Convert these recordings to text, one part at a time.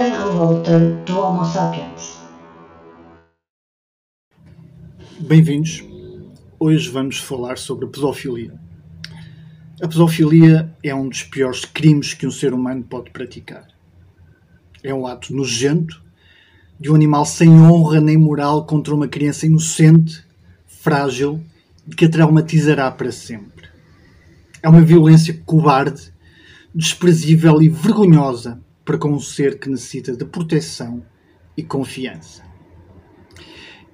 A revolta do Homo sapiens. Bem-vindos. Hoje vamos falar sobre a pedofilia. A pedofilia é um dos piores crimes que um ser humano pode praticar. É um ato nojento de um animal sem honra nem moral contra uma criança inocente, frágil que a traumatizará para sempre. É uma violência cobarde, desprezível e vergonhosa para com um ser que necessita de proteção e confiança.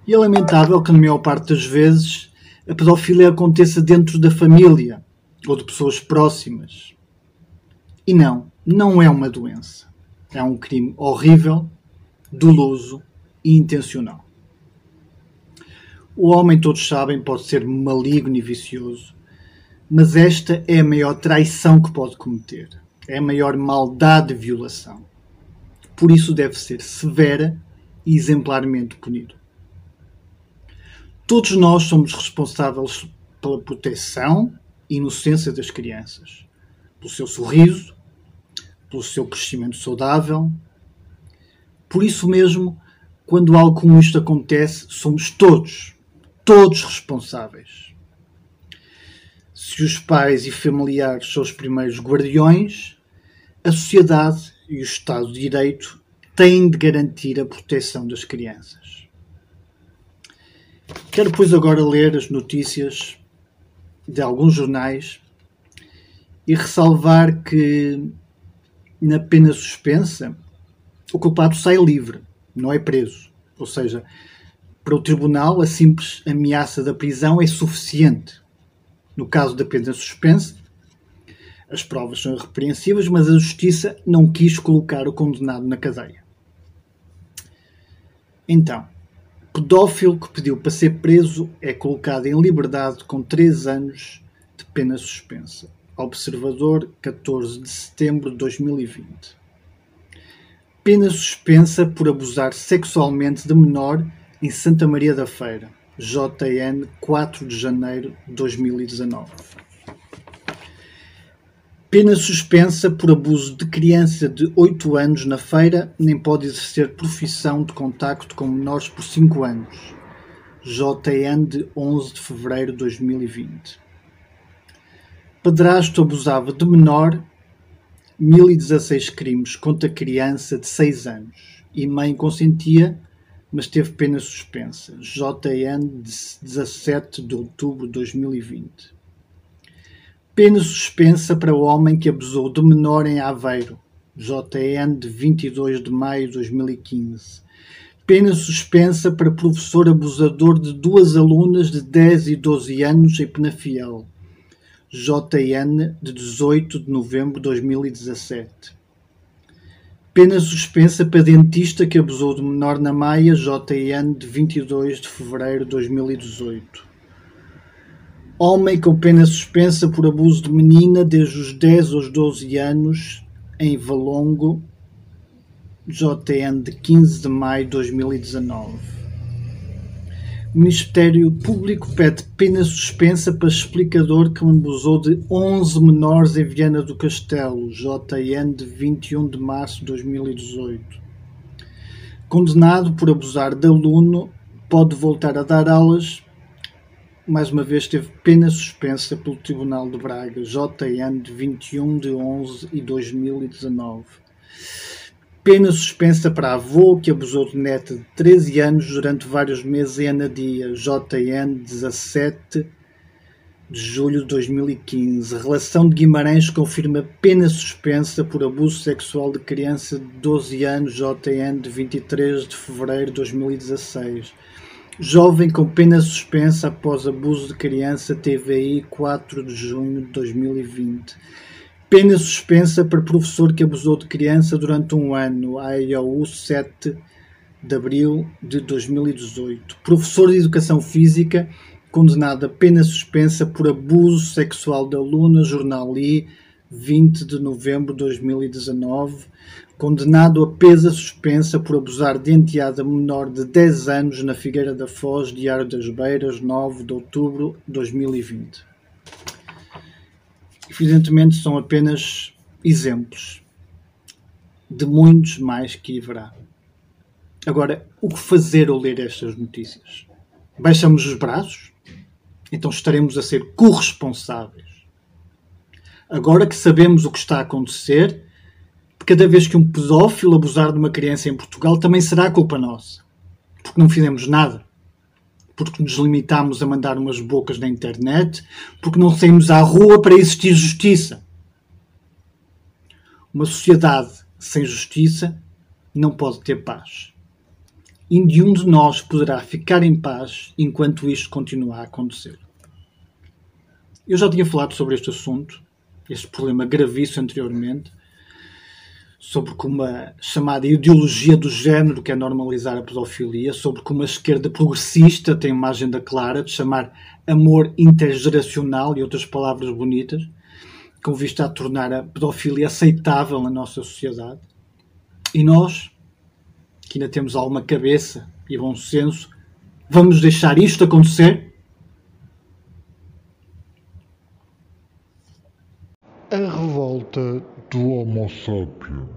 E é lamentável que, na maior parte das vezes, a pedofilia aconteça dentro da família ou de pessoas próximas. E não, não é uma doença. É um crime horrível, doloso e intencional. O homem, todos sabem, pode ser maligno e vicioso, mas esta é a maior traição que pode cometer. É a maior maldade de violação. Por isso deve ser severa e exemplarmente punido. Todos nós somos responsáveis pela proteção e inocência das crianças, pelo seu sorriso, pelo seu crescimento saudável. Por isso mesmo, quando algo como isto acontece, somos todos, todos responsáveis. Se os pais e familiares são os primeiros guardiões, a sociedade e o Estado de Direito têm de garantir a proteção das crianças. Quero, pois, agora ler as notícias de alguns jornais e ressalvar que, na pena suspensa, o culpado sai livre, não é preso. Ou seja, para o tribunal, a simples ameaça da prisão é suficiente. No caso da pena suspensa, as provas são irrepreensíveis, mas a justiça não quis colocar o condenado na cadeia. Então, pedófilo que pediu para ser preso é colocado em liberdade com 3 anos de pena suspensa. Observador, 14 de setembro de 2020. Pena suspensa por abusar sexualmente de menor em Santa Maria da Feira. JN, 4 de janeiro de 2019. Pena suspensa por abuso de criança de 8 anos na feira, nem pode exercer profissão de contacto com menores por 5 anos. JN de 11 de fevereiro de 2020. Padrasto abusava de menor, 1016 crimes contra criança de 6 anos. E mãe consentia, mas teve pena suspensa. JN de 17 de outubro de 2020. Pena suspensa para o homem que abusou de menor em Aveiro. JN de 22 de maio de 2015. Pena suspensa para professor abusador de duas alunas de 10 e 12 anos em Penafiel. JN de 18 de novembro de 2017. Pena suspensa para dentista que abusou de menor na Maia. JN de 22 de fevereiro de 2018. Homem com pena suspensa por abuso de menina desde os 10 aos 12 anos em Valongo, JN de 15 de maio de 2019. O Ministério Público pede pena suspensa para explicador que abusou de 11 menores em Viana do Castelo, JN de 21 de março de 2018. Condenado por abusar de aluno, pode voltar a dar aulas mais uma vez teve pena suspensa pelo Tribunal de Braga, JN de 21 de 11 e 2019. Pena suspensa para avô que abusou de neta de 13 anos durante vários meses em Anadia, JN 17 de julho de 2015. Relação de Guimarães confirma pena suspensa por abuso sexual de criança de 12 anos, JN de 23 de fevereiro de 2016. Jovem com pena suspensa após abuso de criança TVI 4 de junho de 2020. Pena suspensa para professor que abusou de criança durante um ano, AIOU 7 de abril de 2018. Professor de Educação Física condenado a pena suspensa por abuso sexual de aluna, jornal I, 20 de novembro de 2019 condenado a pesa suspensa por abusar de enteada menor de 10 anos na Figueira da Foz, Diário das Beiras, 9 de outubro de 2020. Evidentemente são apenas exemplos. de muitos mais que haverá. Agora, o que fazer ao ler estas notícias? Baixamos os braços? Então estaremos a ser corresponsáveis. Agora que sabemos o que está a acontecer, cada vez que um pedófilo abusar de uma criança em Portugal, também será culpa nossa. Porque não fizemos nada. Porque nos limitámos a mandar umas bocas na internet. Porque não saímos à rua para existir justiça. Uma sociedade sem justiça não pode ter paz. E nenhum de nós poderá ficar em paz enquanto isto continuar a acontecer. Eu já tinha falado sobre este assunto, este problema gravíssimo anteriormente, sobre como a chamada ideologia do género quer normalizar a pedofilia, sobre como a esquerda progressista tem uma agenda clara de chamar amor intergeracional e outras palavras bonitas, com vista a tornar a pedofilia aceitável na nossa sociedade. E nós, que ainda temos alguma cabeça e bom senso, vamos deixar isto acontecer? A revolta do Homo sapiens.